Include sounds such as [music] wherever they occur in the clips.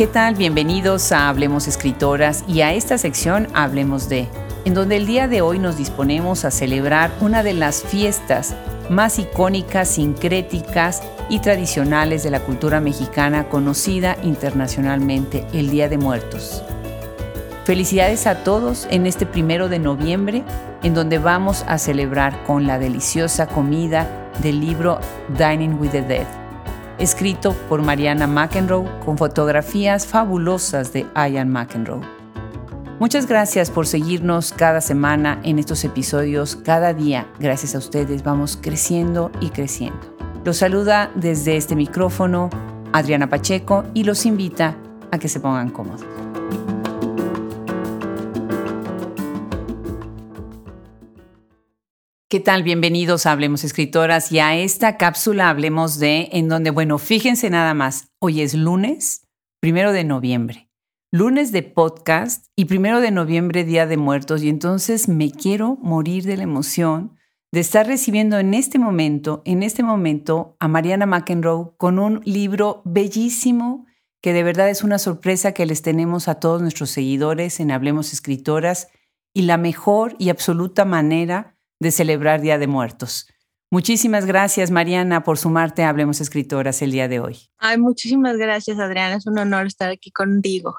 ¿Qué tal? Bienvenidos a Hablemos Escritoras y a esta sección Hablemos de, en donde el día de hoy nos disponemos a celebrar una de las fiestas más icónicas, sincréticas y tradicionales de la cultura mexicana conocida internacionalmente, el Día de Muertos. Felicidades a todos en este primero de noviembre, en donde vamos a celebrar con la deliciosa comida del libro Dining with the Dead escrito por Mariana McEnroe con fotografías fabulosas de Ian McEnroe. Muchas gracias por seguirnos cada semana en estos episodios. Cada día, gracias a ustedes, vamos creciendo y creciendo. Los saluda desde este micrófono Adriana Pacheco y los invita a que se pongan cómodos. ¿Qué tal? Bienvenidos a Hablemos Escritoras y a esta cápsula Hablemos de, en donde, bueno, fíjense nada más, hoy es lunes, primero de noviembre, lunes de podcast y primero de noviembre, Día de Muertos, y entonces me quiero morir de la emoción de estar recibiendo en este momento, en este momento, a Mariana McEnroe con un libro bellísimo que de verdad es una sorpresa que les tenemos a todos nuestros seguidores en Hablemos Escritoras y la mejor y absoluta manera de celebrar Día de Muertos. Muchísimas gracias, Mariana, por sumarte a Hablemos Escritoras el día de hoy. Ay, muchísimas gracias, Adriana. Es un honor estar aquí contigo.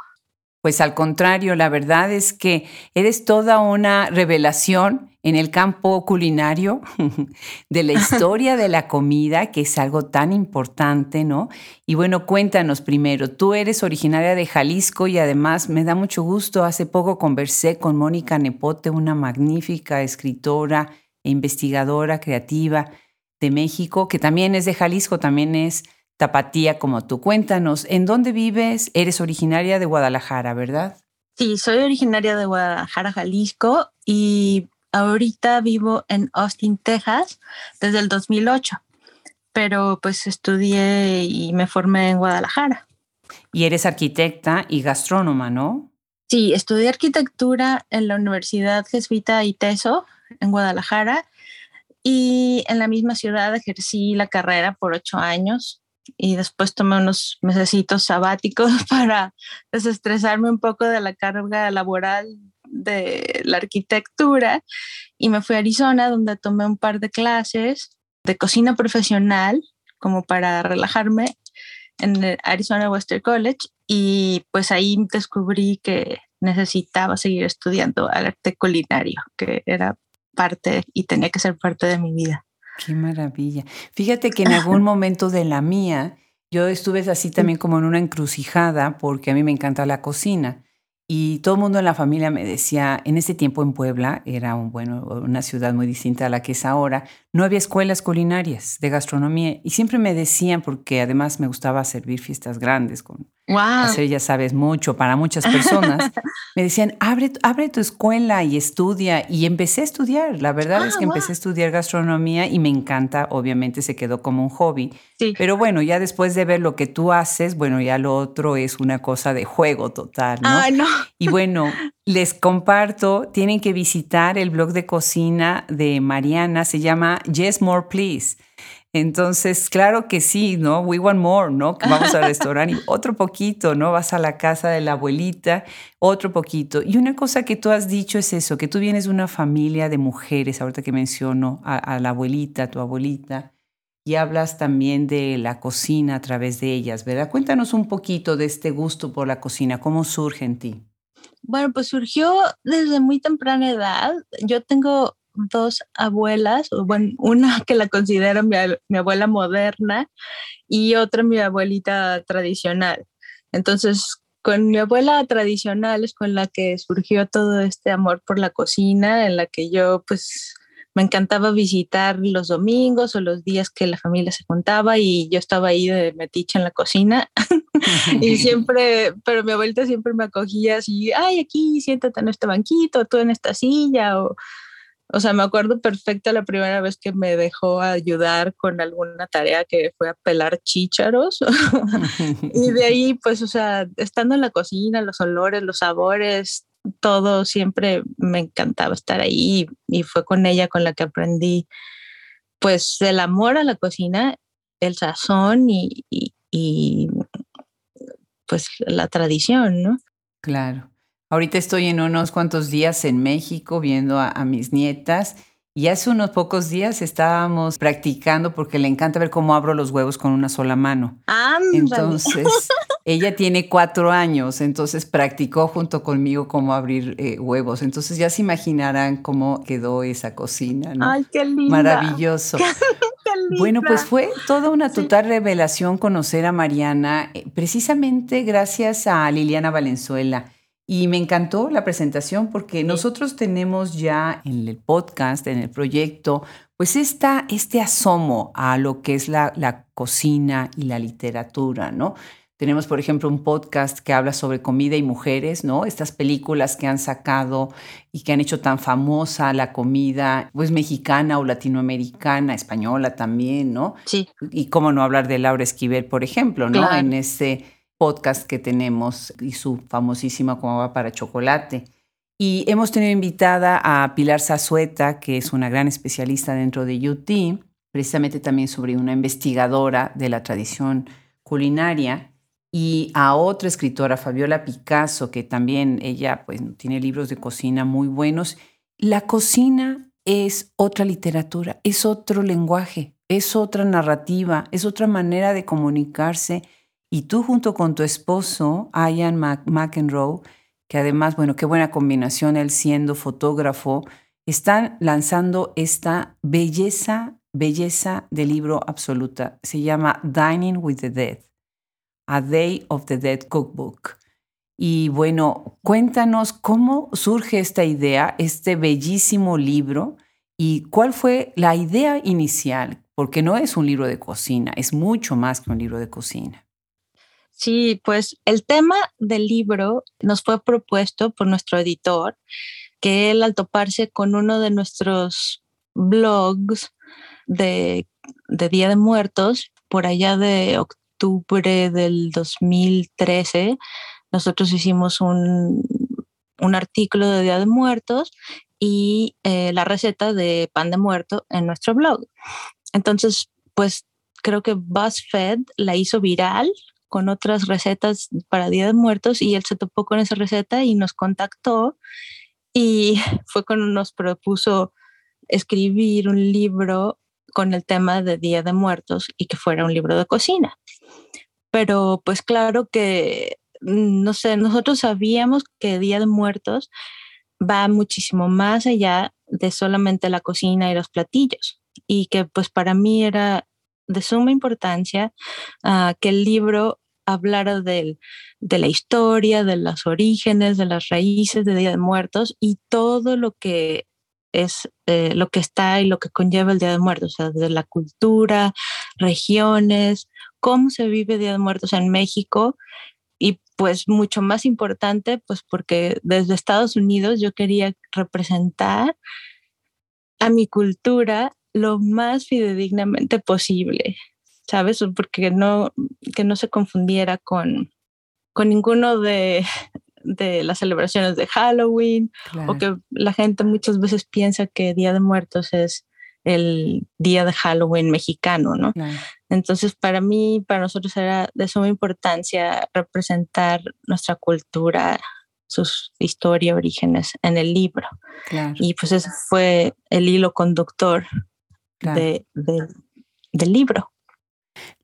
Pues al contrario, la verdad es que eres toda una revelación en el campo culinario [laughs] de la historia de la comida, que es algo tan importante, ¿no? Y bueno, cuéntanos primero, tú eres originaria de Jalisco y además me da mucho gusto, hace poco conversé con Mónica Nepote, una magnífica escritora e investigadora creativa de México, que también es de Jalisco, también es tapatía como tú. Cuéntanos, ¿en dónde vives? Eres originaria de Guadalajara, ¿verdad? Sí, soy originaria de Guadalajara, Jalisco y ahorita vivo en Austin, Texas, desde el 2008, pero pues estudié y me formé en Guadalajara. Y eres arquitecta y gastrónoma, ¿no? Sí, estudié arquitectura en la Universidad Jesuita ITESO en Guadalajara y en la misma ciudad ejercí la carrera por ocho años y después tomé unos mesecitos sabáticos [laughs] para desestresarme un poco de la carga laboral de la arquitectura y me fui a Arizona donde tomé un par de clases de cocina profesional como para relajarme en Arizona Western College y pues ahí descubrí que necesitaba seguir estudiando arte culinario, que era parte y tenía que ser parte de mi vida. Qué maravilla. Fíjate que en algún momento de la mía, yo estuve así también como en una encrucijada porque a mí me encanta la cocina. Y todo el mundo en la familia me decía, en ese tiempo en Puebla, era un, bueno, una ciudad muy distinta a la que es ahora, no había escuelas culinarias de gastronomía. Y siempre me decían, porque además me gustaba servir fiestas grandes con hacer, ya sabes, mucho para muchas personas. [laughs] Me decían, abre, abre tu escuela y estudia. Y empecé a estudiar. La verdad es ah, que empecé a estudiar gastronomía y me encanta. Obviamente se quedó como un hobby. Pero bueno, ya después de ver lo que tú haces, bueno, ya lo otro es una cosa de juego total, ¿no? no. Y bueno, les comparto, tienen que visitar el blog de cocina de Mariana, se llama Yes More Please. Entonces, claro que sí, ¿no? We want more, ¿no? Vamos al restaurante y [laughs] otro poquito, ¿no? Vas a la casa de la abuelita, otro poquito. Y una cosa que tú has dicho es eso, que tú vienes de una familia de mujeres, ahorita que menciono a, la abuelita, tu abuelita, y hablas también de la cocina a través de ellas, ¿verdad? Cuéntanos un poquito de este gusto por la cocina, ¿cómo surge en ti? Bueno, pues surgió desde muy temprana edad. Yo tengo dos abuelas, bueno, [laughs] una que la considero mi, abuela moderna y otra mi abuelita tradicional. Entonces, con mi abuela tradicional es con la que surgió todo este amor por la cocina, en la que yo pues me encantaba visitar los domingos o los días que la familia se juntaba y yo estaba ahí de metiche en la cocina [laughs] y [laughs] siempre, pero mi abuelita siempre me acogía así, ay, aquí siéntate en este banquito, tú en esta silla o o sea, me acuerdo perfecto la primera vez que me dejó ayudar con alguna tarea que fue a pelar chícharos. [laughs] y de ahí, pues, o sea, estando en la cocina, los olores, los sabores, todo siempre me encantaba estar ahí y fue con ella con la que aprendí, pues, el amor a la cocina, el sazón y, y pues la tradición, ¿no? Claro. Ahorita estoy en unos cuantos días en México viendo a, mis nietas y hace unos pocos días estábamos practicando porque le encanta ver cómo abro los huevos con una sola mano. Entonces, [laughs] ella tiene cuatro años, entonces practicó junto conmigo cómo abrir eh, huevos. Entonces ya se imaginarán cómo quedó esa cocina, ¿no? Ay, qué lindo. Maravilloso. [laughs] Bueno, pues fue toda una total revelación conocer a Mariana, eh, precisamente gracias a Liliana Valenzuela. Y me encantó la presentación porque nosotros tenemos ya en el podcast, en el proyecto, pues esta, este asomo a lo que es la, la cocina y la literatura, ¿no? Tenemos, por ejemplo, un podcast que habla sobre comida y mujeres, ¿no? Estas películas que han sacado y que han hecho tan famosa la comida, pues mexicana o latinoamericana, española también, ¿no? Sí. Y cómo no hablar de Laura Esquivel, por ejemplo, ¿no? En ese podcast que tenemos y su famosísima Como para chocolate. Y hemos tenido invitada a Pilar Zazueta, que es una gran especialista dentro de UT, precisamente también sobre una investigadora de la tradición culinaria y a otra escritora, Fabiola Picasso, que también ella pues, tiene libros de cocina muy buenos. La cocina es otra literatura, es otro lenguaje, es otra narrativa, es otra manera de comunicarse. Y tú junto con tu esposo, Ian McEnroe, que además, bueno, qué buena combinación, él siendo fotógrafo, están lanzando esta belleza, belleza de libro absoluta. Se llama Dining with the Dead a Day of the Dead Cookbook. Y bueno, cuéntanos cómo surge esta idea, este bellísimo libro, y cuál fue la idea inicial, porque no es un libro de cocina, es mucho más que un libro de cocina. Sí, pues el tema del libro nos fue propuesto por nuestro editor, que él al toparse con uno de nuestros blogs de, de Día de Muertos, por allá de octubre, del 2013, nosotros hicimos un, artículo de Día de Muertos y eh, la receta de pan de muerto en nuestro blog. Entonces, pues creo que BuzzFeed la hizo viral con otras recetas para Día de Muertos y él se topó con esa receta y nos contactó y [laughs] fue cuando nos propuso escribir un libro con el tema de Día de Muertos y que fuera un libro de cocina. Pero pues claro que, mm, no sé, nosotros sabíamos que Día de Muertos va muchísimo más allá de solamente la cocina y los platillos y que pues para mí era de suma importancia ah, que el libro hablara de la historia, de los orígenes, de las raíces de Día de Muertos y todo lo que es eh, lo que está y lo que conlleva el Día de Muertos, o sea, de la cultura, regiones, cómo se vive Día de Muertos en México y pues mucho más importante, pues porque desde Estados Unidos yo quería representar a mi cultura lo más fidedignamente posible, ¿sabes? Porque no, que no se confundiera con, con ninguno de, de las celebraciones de Halloween o que la gente muchas veces piensa que Día de Muertos es el día de Halloween mexicano, ¿no? Entonces, para mí, para nosotros era de suma importancia representar nuestra cultura, sus historia, orígenes en el libro. Y pues ese fue el hilo conductor de, del libro.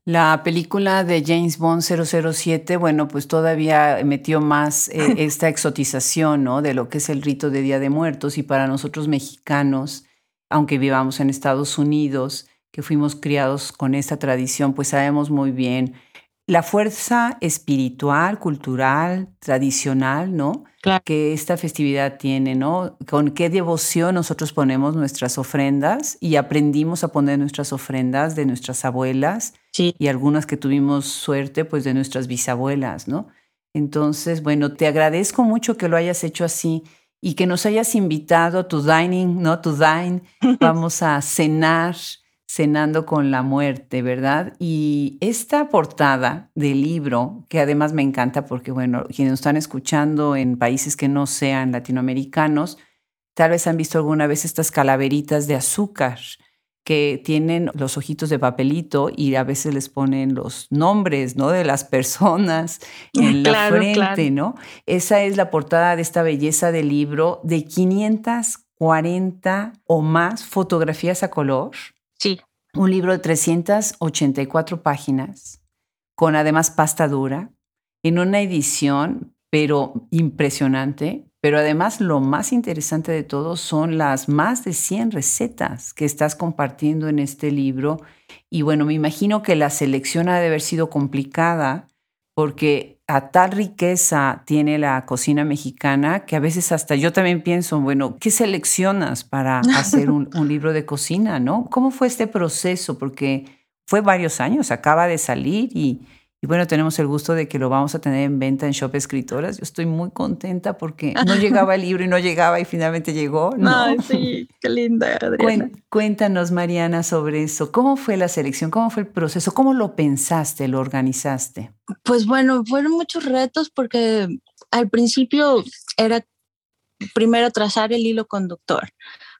La película de James Bond 007, bueno, pues todavía metió más eh, [laughs] esta exotización, ¿no? De lo que es el rito de Día de Muertos y para nosotros mexicanos, aunque vivamos en Estados Unidos, que fuimos criados con esta tradición, pues sabemos muy bien la fuerza espiritual, cultural, tradicional, ¿no? Que esta festividad tiene, ¿no? Con qué devoción nosotros ponemos nuestras ofrendas y aprendimos a poner nuestras ofrendas de nuestras abuelas y algunas que tuvimos suerte, pues de nuestras bisabuelas, ¿no? Entonces, bueno, te agradezco mucho que lo hayas hecho así y que nos hayas invitado a tu dining, ¿no? Tu dine. [laughs] Vamos a cenar cenando con la muerte, ¿verdad? Y esta portada del libro, que además me encanta porque, bueno, quienes nos están escuchando en países que no sean latinoamericanos, tal vez han visto alguna vez estas calaveritas de azúcar que tienen los ojitos de papelito y a veces les ponen los nombres, ¿no? De las personas [laughs] en la frente, ¿no? Esa es la portada de esta belleza de libro de 540 o más fotografías a color. Sí. Un libro de 384 páginas, con además pasta dura, en una edición, pero impresionante, pero además lo más interesante de todo son las más de 100 recetas que estás compartiendo en este libro. Y bueno, me imagino que la selección ha de haber sido complicada porque a tal riqueza tiene la cocina mexicana que a veces hasta yo también pienso, bueno, ¿qué seleccionas para [laughs] hacer un, un libro de cocina? ¿no? ¿Cómo fue este proceso? Porque fue varios años, acaba de salir y y bueno, tenemos el gusto de que lo vamos a tener en venta en Shop Escritoras. Yo estoy muy contenta porque no [laughs] llegaba el libro y no llegaba y finalmente llegó. ¿no? Ay, sí, qué linda, Adriana. Cuéntanos, Mariana, sobre eso. ¿Cómo fue la selección? ¿Cómo fue el proceso? ¿Cómo lo pensaste, lo organizaste? Pues bueno, fueron muchos retos porque al principio era primero trazar el hilo conductor,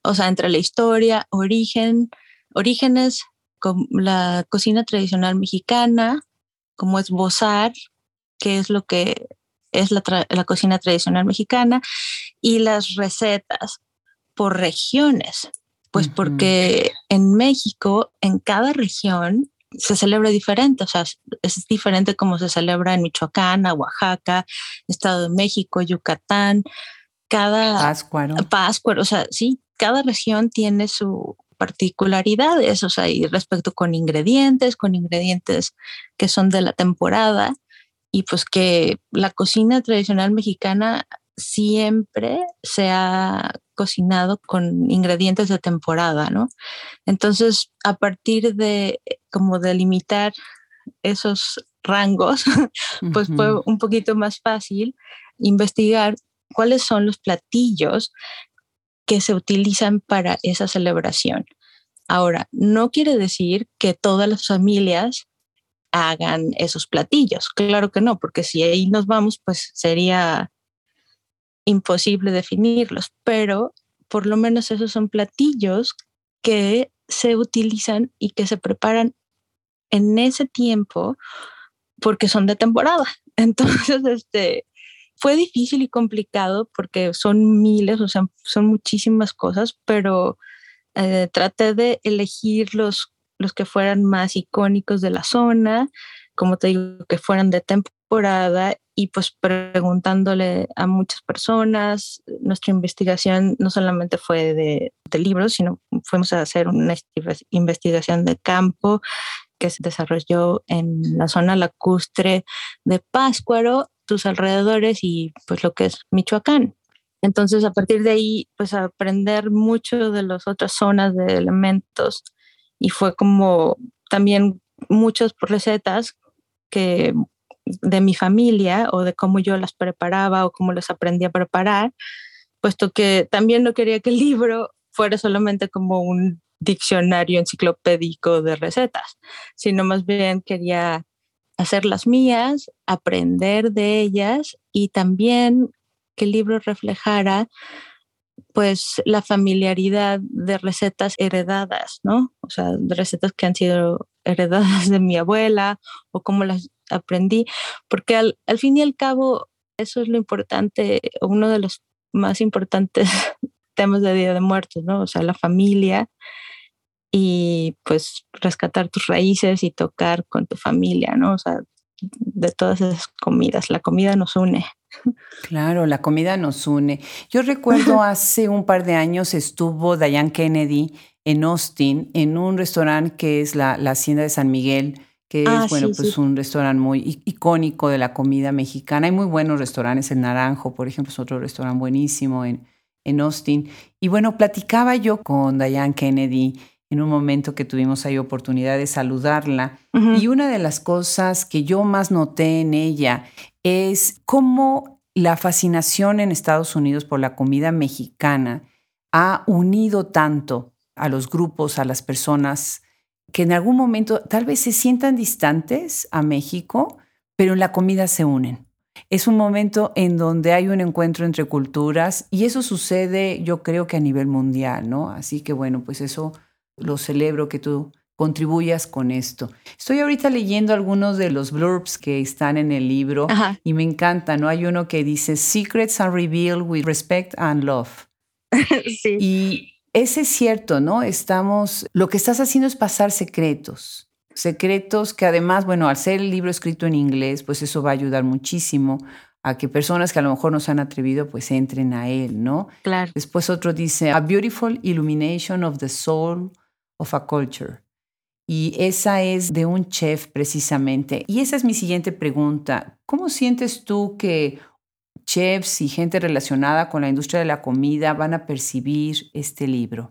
o sea, entre la historia, origen, orígenes, la cocina tradicional mexicana, como esbozar qué es lo que es la, cocina tradicional mexicana y las recetas por regiones, pues porque en México, en cada región, se celebra diferente, o sea, es diferente como se celebra en Michoacán, Oaxaca, Estado de México, Yucatán, cada... Páscuaro. Páscuaro, o sea, sí, cada región tiene su, particularidades, o sea, y respecto con ingredientes, con ingredientes que son de la temporada, y pues que la cocina tradicional mexicana siempre se ha cocinado con ingredientes de temporada, ¿no? Entonces, a partir de como delimitar esos rangos, [laughs] pues fue un poquito más fácil investigar cuáles son los platillos que se utilizan para esa celebración. Ahora, no quiere decir que todas las familias hagan esos platillos. Claro que no, porque si ahí nos vamos, pues sería imposible definirlos, pero por lo menos esos son platillos que se utilizan y que se preparan en ese tiempo porque son de temporada. [laughs] Entonces, este, fue difícil y complicado porque son miles, o sea, son muchísimas cosas, pero eh, traté de elegir los, los que fueran más icónicos de la zona, como te digo, que fueran de temporada y pues preguntándole a muchas personas. Nuestra investigación no solamente fue de, de libros, sino fuimos a hacer una investigación de campo que se desarrolló en la zona lacustre de Páscuaro tus alrededores y pues lo que es Michoacán. Entonces, a partir de ahí, pues aprender mucho de las otras zonas de elementos y fue como también muchas recetas que de mi familia o de cómo yo las preparaba o cómo las aprendí a preparar, puesto que también no quería que el libro fuera solamente como un diccionario enciclopédico de recetas, sino más bien quería hacer las mías, aprender de ellas y también que el libro reflejara pues la familiaridad de recetas heredadas, ¿no? O sea, de recetas que han sido heredadas de mi abuela o cómo las aprendí, porque al, al fin y al cabo eso es lo importante, uno de los más importantes [laughs] temas de Día de Muertos, ¿no? O sea, la familia y pues rescatar tus raíces y tocar con tu familia, ¿no? O sea, de todas esas comidas. La comida nos une. Claro, la comida nos une. Yo [laughs] recuerdo hace un par de años estuvo Diane Kennedy en Austin en un restaurante que es la, Hacienda de San Miguel, que es, ah, bueno, pues un restaurante muy icónico de la comida mexicana. Hay muy buenos restaurantes, el Naranjo, por ejemplo, es otro restaurante buenísimo en, en Austin. Y bueno, platicaba yo con Diane Kennedy en un momento que tuvimos ahí oportunidad de saludarla. Y una de las cosas que yo más noté en ella es cómo la fascinación en Estados Unidos por la comida mexicana ha unido tanto a los grupos, a las personas, que en algún momento tal vez se sientan distantes a México, pero en la comida se unen. Es un momento en donde hay un encuentro entre culturas y eso sucede yo creo que a nivel mundial, ¿no? Así que bueno, pues eso lo celebro que tú contribuyas con esto. Estoy ahorita leyendo algunos de los blurbs que están en el libro y me encanta, ¿no? Hay uno que dice, Secrets are revealed with respect and love. [laughs] sí. Y ese es cierto, ¿no? Estamos, lo que estás haciendo es pasar secretos, secretos que además, bueno, al ser el libro escrito en inglés, pues eso va a ayudar muchísimo a que personas que a lo mejor no se han atrevido, pues entren a él, ¿no? Claro. Después otro dice, A Beautiful Illumination of the Soul of a Culture. Y esa es de un chef precisamente. Y esa es mi siguiente pregunta. ¿Cómo sientes tú que chefs y gente relacionada con la industria de la comida van a percibir este libro?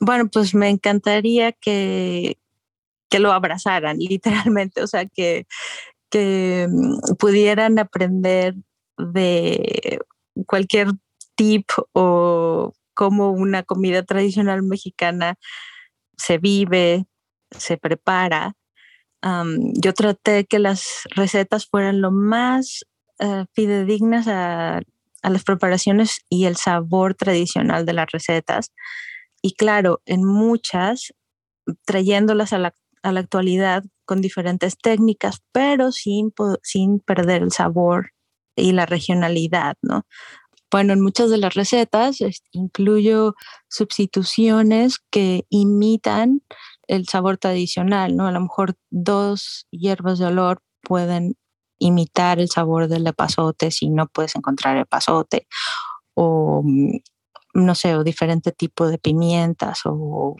Bueno, pues me encantaría que, que lo abrazaran, [laughs] literalmente, o sea, que, que mm, pudieran aprender de cualquier tip o cómo una comida tradicional mexicana se vive, se prepara. yo traté que las recetas fueran lo más uh, fidedignas a, las preparaciones y el sabor tradicional de las recetas. Y claro, en muchas, trayéndolas a la, a la actualidad con diferentes técnicas, pero sin, sin perder el sabor y la regionalidad, ¿no? Bueno, en muchas de las recetas incluyo sustituciones que imitan el sabor tradicional, ¿no? A lo mejor dos hierbas de olor pueden imitar el sabor del epazote si no puedes encontrar el epazote o mm, no sé, o diferente tipo de pimientas o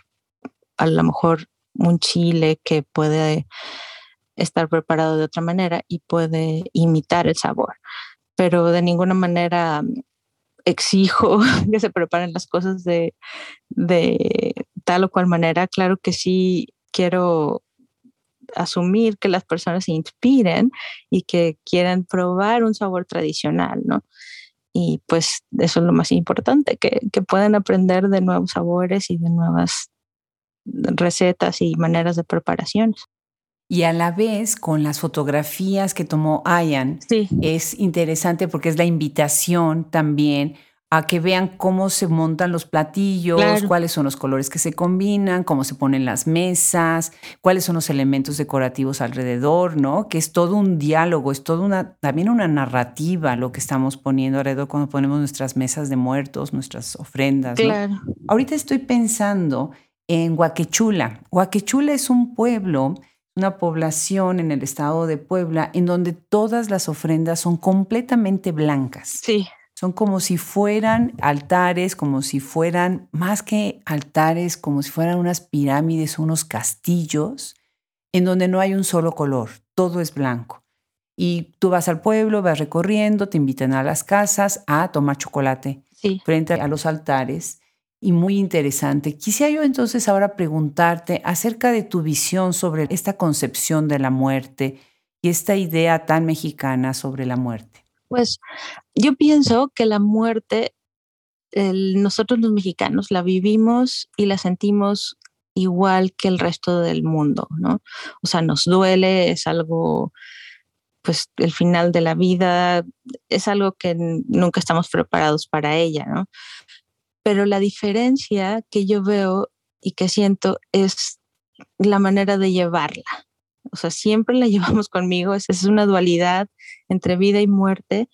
a lo mejor un chile que puede estar preparado de otra manera y puede imitar el sabor. Pero de ninguna manera mm, exijo [laughs] que se preparen las cosas de, tal o cual manera. Claro que sí quiero asumir que las personas se inspiren y que quieran probar un sabor tradicional, ¿no? Y pues eso es lo más importante, que, que puedan aprender de nuevos sabores y de nuevas recetas y maneras de preparación. Y a la vez, con las fotografías que tomó Ayan, sí. es interesante porque es la invitación también a que vean cómo se montan los platillos, cuáles son los colores que se combinan, cómo se ponen las mesas, cuáles son los elementos decorativos alrededor, ¿no? Que es todo un diálogo, es todo una, también una narrativa lo que estamos poniendo alrededor cuando ponemos nuestras mesas de muertos, nuestras ofrendas. Claro. Ahorita estoy pensando en Huaquechula. Huaquechula es un pueblo una población en el estado de Puebla en donde todas las ofrendas son completamente blancas. Sí. Son como si fueran altares, como si fueran, más que altares, como si fueran unas pirámides, unos castillos, en donde no hay un solo color, todo es blanco. Y tú vas al pueblo, vas recorriendo, te invitan a las casas a tomar chocolate frente a los altares. Y muy interesante. Quisiera yo entonces ahora preguntarte acerca de tu visión sobre esta concepción de la muerte y esta idea tan mexicana sobre la muerte. Pues yo pienso que la muerte, nosotros los mexicanos la vivimos y la sentimos igual que el resto del mundo, ¿no? O sea, nos duele, es algo, pues el final de la vida, es algo que nunca estamos preparados para ella, ¿no? Pero la diferencia que yo veo y que siento es la manera de llevarla. O sea, siempre la [laughs] llevamos conmigo, es una dualidad entre vida y muerte.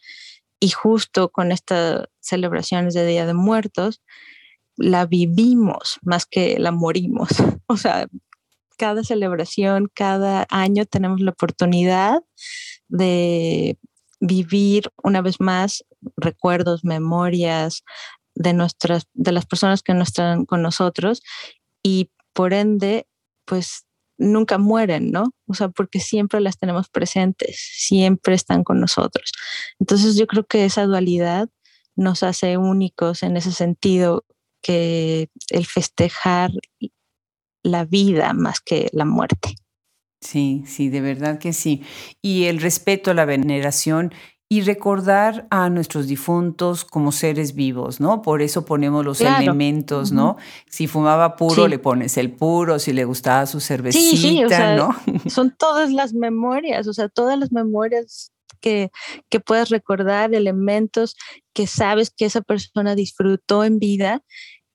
Y justo con estas celebraciones de Día de Muertos, la vivimos más que la morimos. [laughs] O sea, cada celebración, cada año tenemos la oportunidad de vivir una vez más recuerdos, memorias de nuestras, de las personas que no están con nosotros y por ende, pues nunca mueren, ¿no? O sea, porque siempre las tenemos presentes, siempre están con nosotros. Entonces yo creo que esa dualidad nos hace únicos en ese sentido que el festejar la vida más que la muerte. Sí, sí, de verdad que sí. Y el respeto, la veneración y recordar a nuestros difuntos como seres vivos, ¿no? Por eso ponemos los elementos, ¿no? Si fumaba puro, le pones el puro, si le gustaba su cervecita, sí, ¿no? Son todas las memorias, o sea, todas las memorias que, que puedes recordar, elementos que sabes que esa persona disfrutó en vida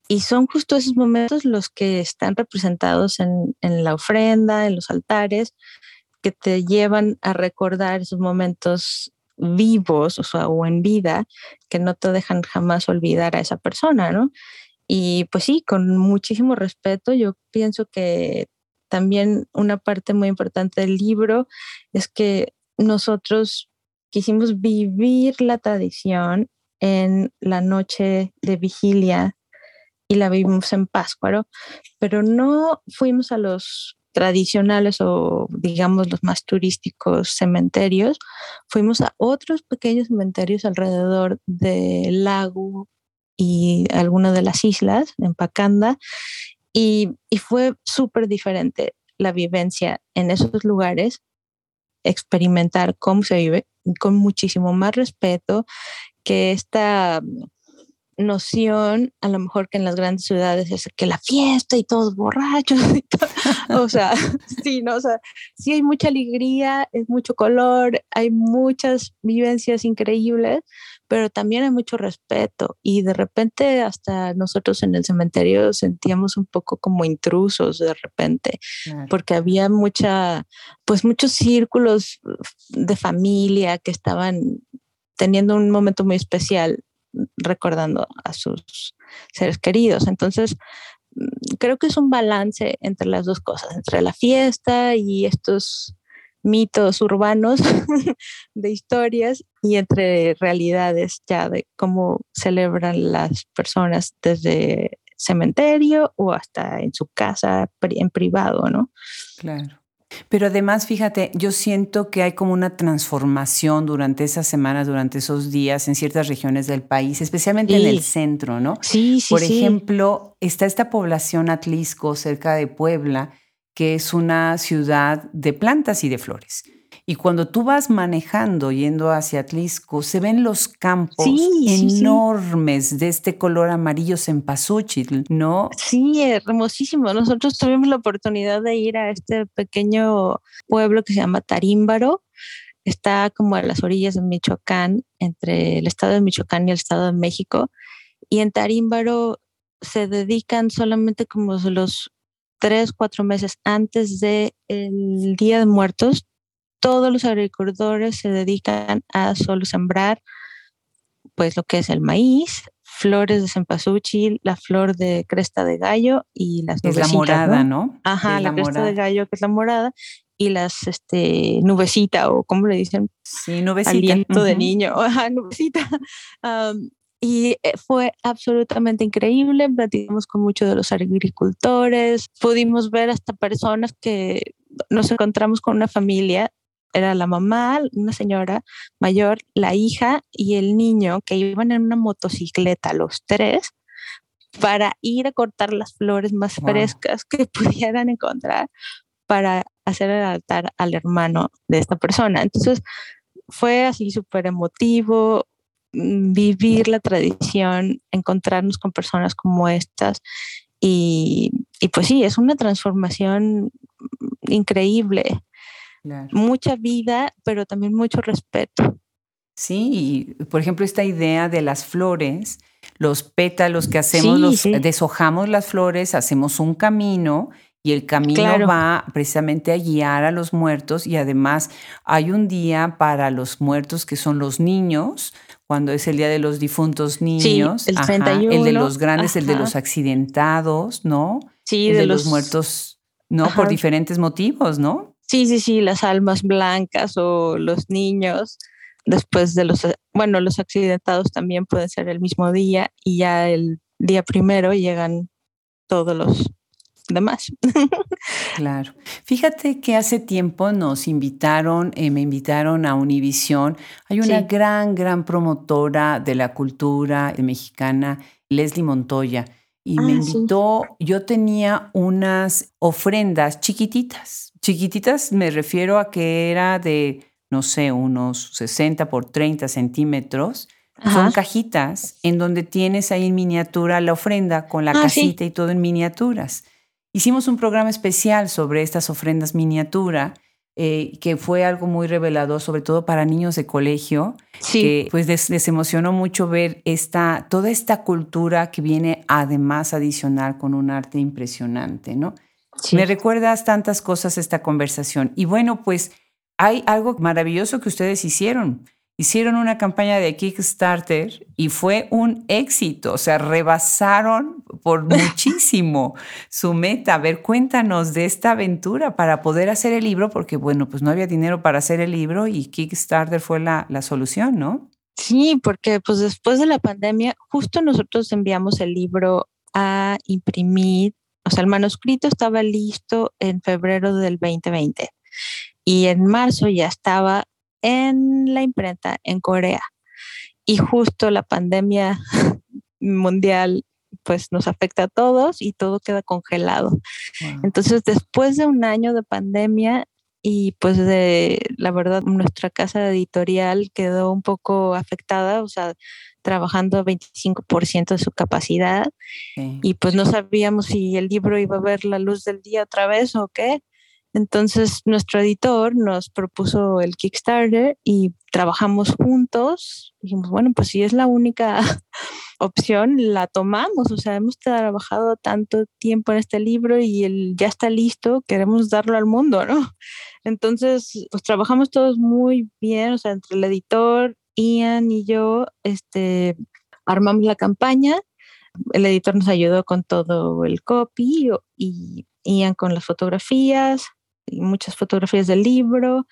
y son justo esos momentos los que están representados en, en la ofrenda, en los altares, que te llevan a recordar esos momentos vivos o, en vida que no te dejan jamás olvidar a esa persona, ¿no? Y pues sí, con muchísimo respeto, yo pienso que también una parte muy importante del libro es que nosotros quisimos vivir la tradición en la noche de vigilia y la vivimos en Páscuaro, pero no fuimos a los tradicionales o digamos los más turísticos cementerios, fuimos a otros pequeños cementerios alrededor del lago y algunas de las islas, en Pacanda, y, y fue súper diferente la vivencia en esos lugares, experimentar cómo se vive con muchísimo más respeto que esta noción, a lo mejor que en las grandes ciudades es que la fiesta y todos borrachos, y o sea, [laughs] sí, ¿no? O sea, sí hay mucha alegría, es mucho color, hay muchas vivencias increíbles, pero también hay mucho respeto y de repente hasta nosotros en el cementerio sentíamos un poco como intrusos de repente, porque había mucha, pues muchos círculos de familia que estaban teniendo un momento muy especial recordando a sus seres queridos. Entonces, mm, creo que es un balance entre las dos cosas, entre la fiesta y estos mitos urbanos [laughs] de historias y entre realidades ya de cómo celebran las personas desde cementerio o hasta en su casa en privado, ¿no? Claro. Pero además, fíjate, yo siento que hay como una transformación durante esas semanas, durante esos días en ciertas regiones del país, especialmente en el centro, ¿no? Sí, sí. Por ejemplo, está esta población Atlisco cerca de Puebla, que es una ciudad de plantas y de flores. Y cuando tú vas manejando yendo hacia Atlisco, se ven los campos enormes de este color amarillo cempasúchil, ¿no? Sí, hermosísimo. Nosotros tuvimos la oportunidad de ir a este pequeño pueblo que se llama Tarímbaro. Está como a las orillas de Michoacán, entre el estado de Michoacán y el estado de México. Y en Tarímbaro se dedican solamente como los tres, cuatro meses antes del Día de Muertos, todos los agricultores se dedican a solo sembrar pues lo que es el maíz, flores de cempasúchil, la flor de cresta de gallo y las Es la morada, ¿no? Ajá, la, cresta de gallo que es la morada y las este nubecita o como le dicen sí nubecita. Aliento de niño [laughs] ajá nubecita. Y eh, fue absolutamente increíble platicamos con muchos de los agricultores pudimos ver hasta personas que nos encontramos con una familia era la mamá, una señora mayor, la hija y el niño que iban en una motocicleta los tres para ir a cortar las flores más frescas que [laughs] pudieran encontrar para hacer el altar al hermano de esta persona. Entonces fue así súper emotivo mm, vivir la tradición, encontrarnos con personas como estas y, y pues sí, es una transformación increíble Mucha vida, pero también mucho respeto. Sí, por ejemplo, esta idea de las flores, los pétalos que hacemos, los, deshojamos las flores, hacemos un camino y el camino va precisamente a guiar a los muertos y además hay un día para los muertos que son los niños, cuando es el día de los difuntos niños, el, 31, el de los grandes, el de los accidentados, ¿no? Sí, el de, los, muertos, ¿no? Por diferentes motivos, ¿no? Sí, sí, sí, las almas blancas o los niños, después de los, bueno, los accidentados también pueden ser el mismo día y ya el día primero llegan todos los demás. [laughs] claro. Fíjate que hace tiempo nos invitaron, eh, me invitaron a Univisión. Hay una gran, gran promotora de la cultura mexicana, Leslie Montoya y me ah, invitó, yo tenía unas ofrendas chiquititas. Chiquititas me refiero a que era de, no sé, unos 60 por 30 centímetros. Son cajitas en donde tienes ahí en miniatura la ofrenda con la ah, casita y todo en miniaturas. Hicimos un programa especial sobre estas ofrendas miniatura eh, que fue algo muy revelador, sobre todo para niños de colegio, que pues les, emocionó mucho ver esta, toda esta cultura que viene además adicional con un arte impresionante, ¿no? Me recuerdas tantas cosas esta conversación. Y bueno, pues hay algo maravilloso que ustedes hicieron hicieron una campaña de Kickstarter y fue un éxito, o sea, rebasaron por [laughs] muchísimo su meta. A ver, cuéntanos de esta aventura para poder hacer el libro, porque bueno, pues no había dinero para hacer el libro y Kickstarter fue la, la solución, ¿no? Sí, porque pues después de la pandemia, justo nosotros enviamos el libro a imprimir, o sea, el manuscrito estaba listo en febrero del 2020 y en marzo ya estaba en la imprenta en Corea. Y justo la pandemia [laughs] mundial pues nos afecta a todos y todo queda congelado. Entonces, después de un año de pandemia y pues de la verdad nuestra casa editorial quedó un poco afectada, o sea, trabajando 25% de su capacidad y pues no sabíamos si el libro iba a ver la luz del día otra vez o qué. Entonces nuestro editor nos propuso el Kickstarter y trabajamos juntos. Dijimos, bueno, pues si es la única [laughs] opción, la tomamos. O sea, hemos trabajado tanto tiempo en este libro y el ya está listo, queremos darlo al mundo, ¿no? Entonces, pues trabajamos todos muy bien, o sea, entre el editor, Ian y yo, este, armamos la campaña. El editor nos ayudó con todo el copy y Ian con las fotografías, muchas fotografías del libro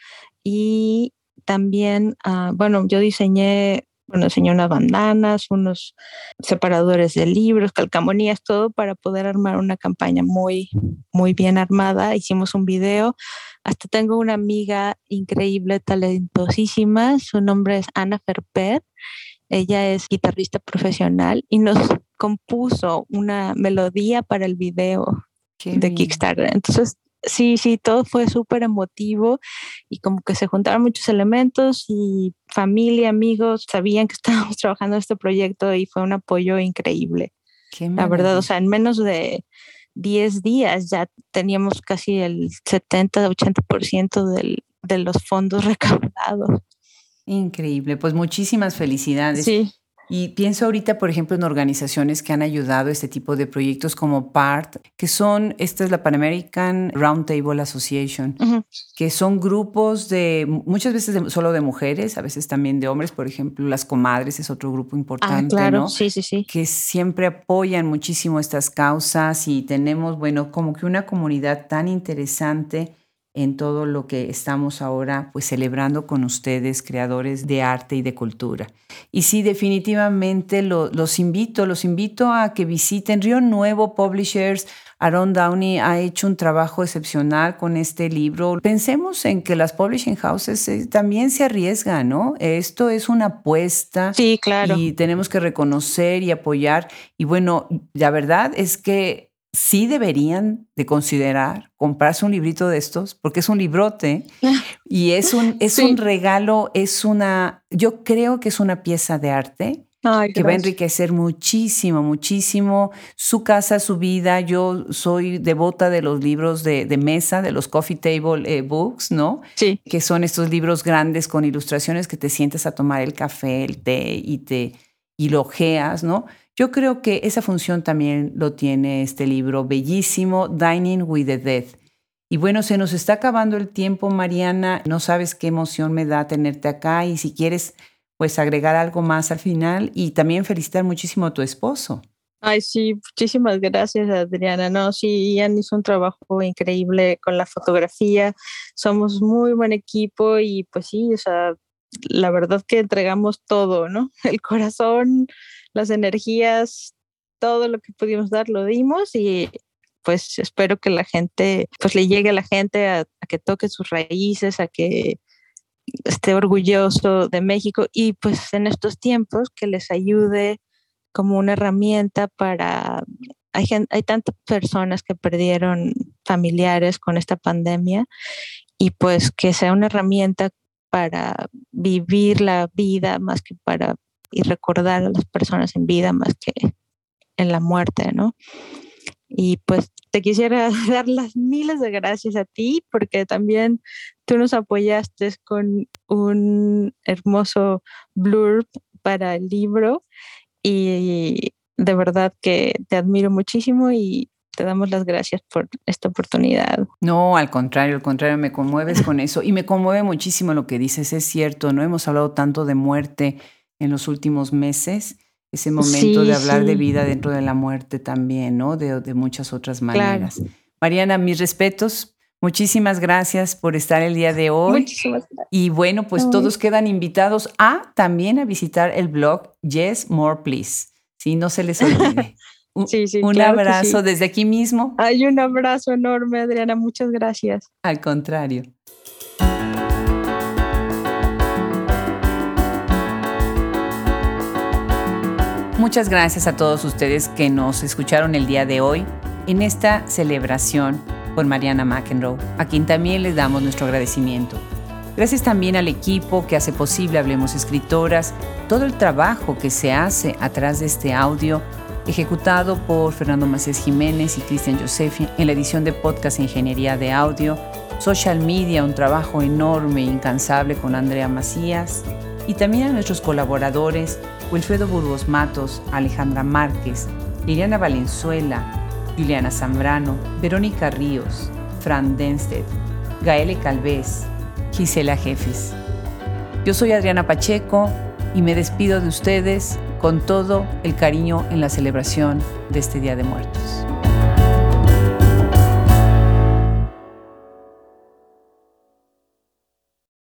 y también, ah, bueno, yo diseñé, bueno, diseñé unas bandanas, unos separadores de libros, calcamonías, todo para poder armar una campaña muy, muy bien armada. Hicimos un video. Hasta tengo una amiga increíble, talentosísima. Su nombre es Ana Ferper. Ella es guitarrista profesional y nos compuso una melodía para el video de Kickstarter. Entonces, sí, sí, todo fue súper emotivo y como que se juntaron muchos elementos y familia, amigos, sabían que [laughs] estábamos trabajando en este proyecto y fue un apoyo increíble. La verdad, o sea, en menos de 10 días ya teníamos casi el 70-80% del, de los fondos [laughs] recaudados. Increíble, pues muchísimas felicidades. Sí. Y pienso ahorita, por ejemplo, en organizaciones que han ayudado a este tipo de proyectos como PART, que son, esta es la Pan American Roundtable Association, que son grupos de, muchas veces solo de mujeres, a veces también de hombres, por ejemplo, las comadres es otro grupo ah, importante, ah, claro. Sí, sí, sí. Que siempre apoyan muchísimo estas causas y tenemos, bueno, como que una comunidad tan interesante en todo lo que estamos ahora pues celebrando con ustedes, creadores de arte y de cultura. Y sí, definitivamente los invito, los invito a que visiten Río Nuevo Publishers. Aaron Downey ha hecho un trabajo excepcional con este libro. Pensemos en que las publishing houses eh, también se arriesgan, ¿no? Esto es una apuesta. Sí, claro. Y tenemos que reconocer y apoyar. Y bueno, la verdad es que sí deberían de considerar comprarse un librito de estos, porque es un librote [laughs] y es un, es un regalo, es una, yo creo que es una pieza de arte. que va a enriquecer muchísimo, muchísimo su casa, su vida. Yo soy devota de los libros de, mesa, de los coffee table eh, books, ¿no? Sí. Que son estos libros grandes con ilustraciones que te sientes a tomar el café, el té y te y lo ojeas, ¿no? Yo creo que esa función también lo tiene este libro bellísimo, Dining with the Dead. Y bueno, se nos está acabando el tiempo, Mariana. No sabes qué emoción me da tenerte acá y si quieres, pues agregar algo más al final y también felicitar muchísimo a tu esposo. Ay, sí, muchísimas gracias, Adriana. No, sí, Ian hizo un trabajo increíble con la fotografía. Somos muy buen equipo y pues sí, o sea, la verdad que entregamos todo, ¿no? [laughs] El corazón, las energías, todo lo que pudimos dar lo dimos y pues espero que la gente, pues le llegue a la gente a, que toque sus raíces, a que esté orgulloso de México y pues en estos tiempos que les ayude como una herramienta para... Hay, hay tantas personas que perdieron familiares con esta pandemia y pues que sea una herramienta para vivir la vida más que para y recordar a las personas en vida más que en la muerte, ¿no? Y pues te quisiera [laughs] dar las miles de gracias a ti porque también tú nos apoyaste con un hermoso blurb para el libro y de verdad que te admiro muchísimo y te damos las gracias por esta oportunidad. No, al contrario, al contrario, me conmueves con eso y me conmueve muchísimo lo que dices, es cierto, no hemos hablado tanto de muerte en los últimos meses, ese momento de hablar de vida dentro de la muerte también, ¿no? De, de muchas otras maneras. Mariana, mis respetos. Muchísimas gracias por estar el día de hoy. Muchísimas gracias. Y bueno, pues todos quedan invitados a también a visitar el blog Yes More Please. Sí, no se les olvide. [laughs] Sí, sí, un abrazo desde aquí mismo. Hay un abrazo enorme, Adriana. Muchas gracias. Al contrario. Muchas gracias a todos ustedes que nos escucharon el día de hoy en esta celebración con Mariana McEnroe, a quien también les damos nuestro agradecimiento. Gracias también al equipo que hace posible Hablemos Escritoras, todo el trabajo que se hace atrás de este audio ejecutado por Fernando Macías Jiménez y Cristian Josefi en la edición de podcast Ingeniería de Audio, Social Media, un trabajo enorme e incansable con Andrea Macías, y también a nuestros colaboradores Wilfredo Burgos Matos, Alejandra Márquez, Liliana Valenzuela, Juliana Zambrano, Verónica Ríos, Fran Denstedt, Gaele Calvez, Gisela Jefes. Yo soy Adriana Pacheco y me despido de ustedes con todo el cariño en la celebración de este Día de Muertos.